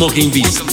Smoking Beast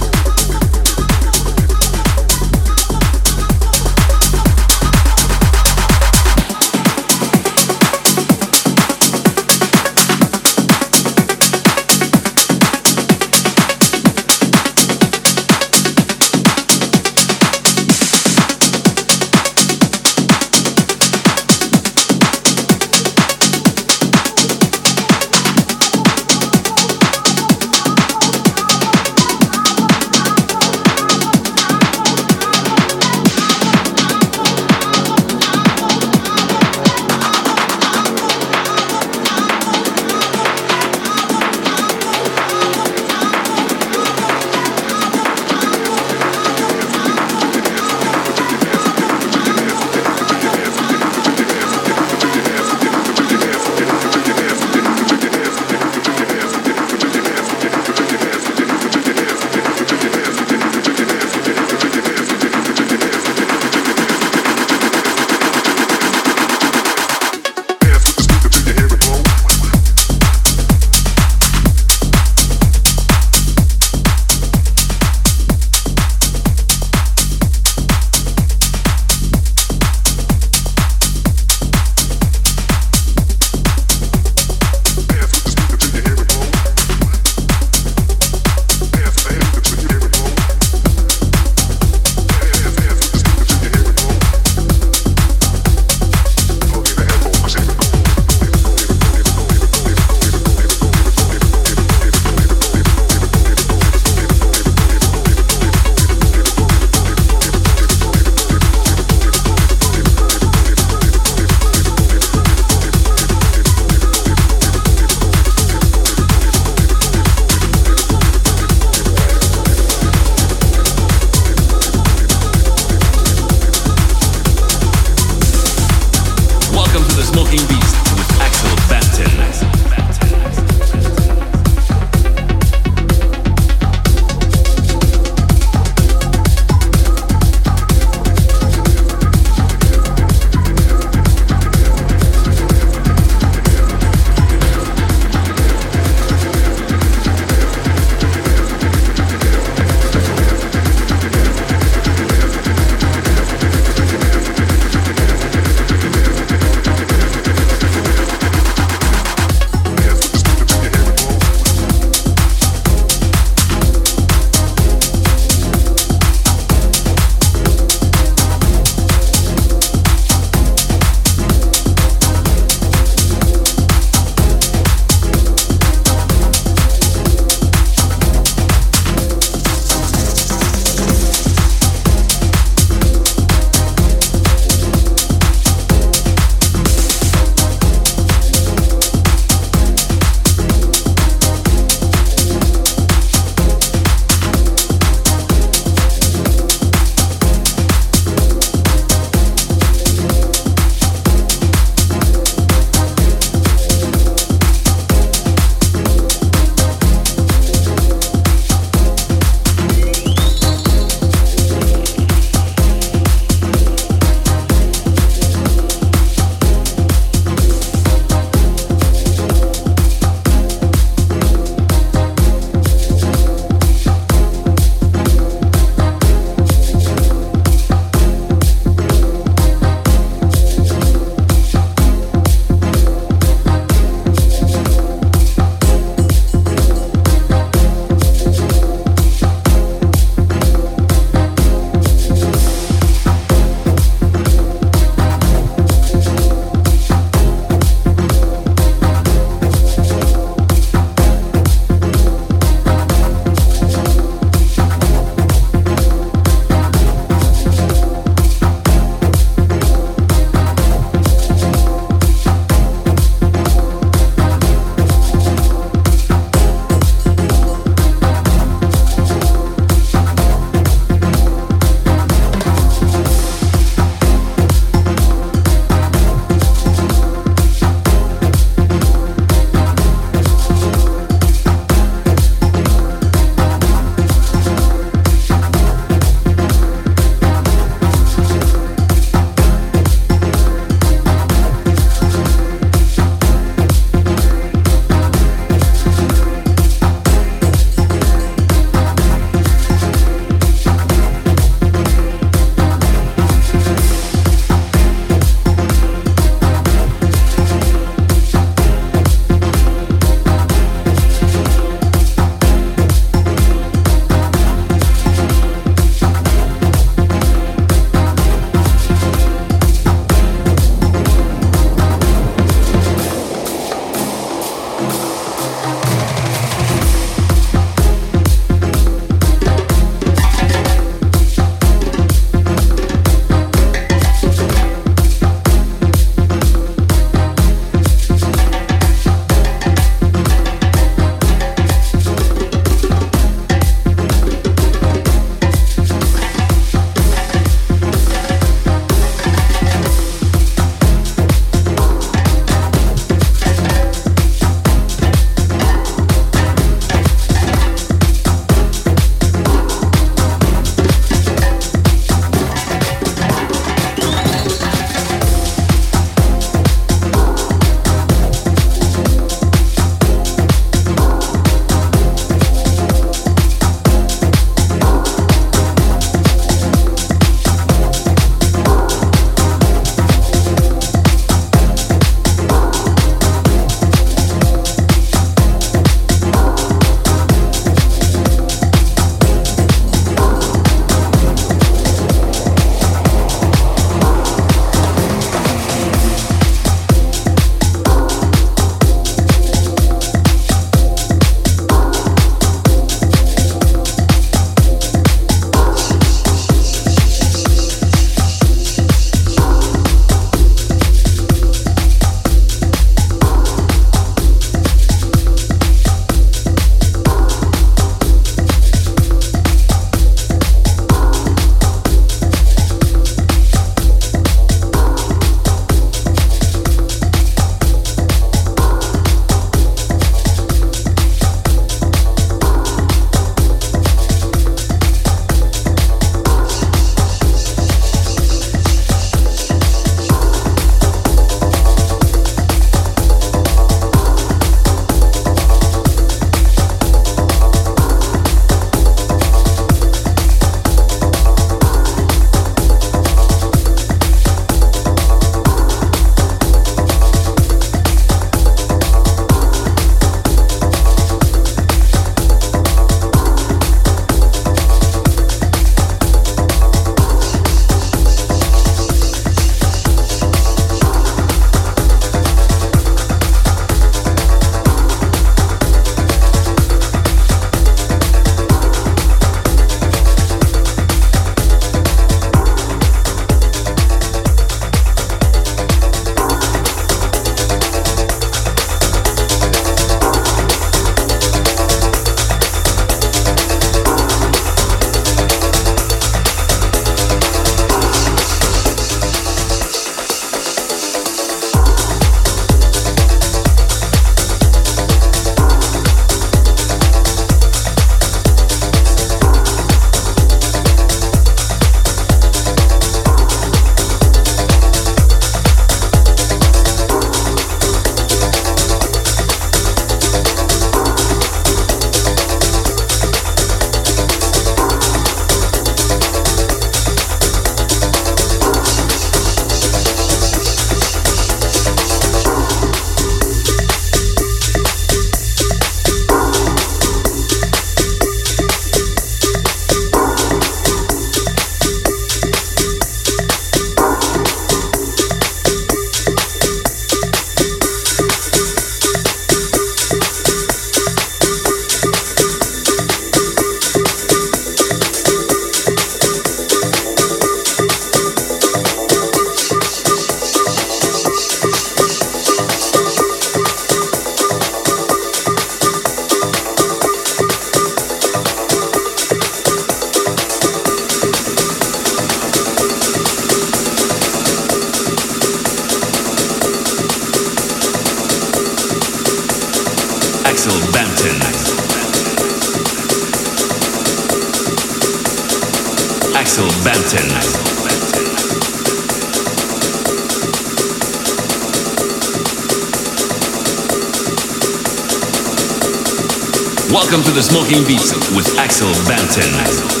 To the with Axel Banton.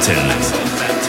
Welcome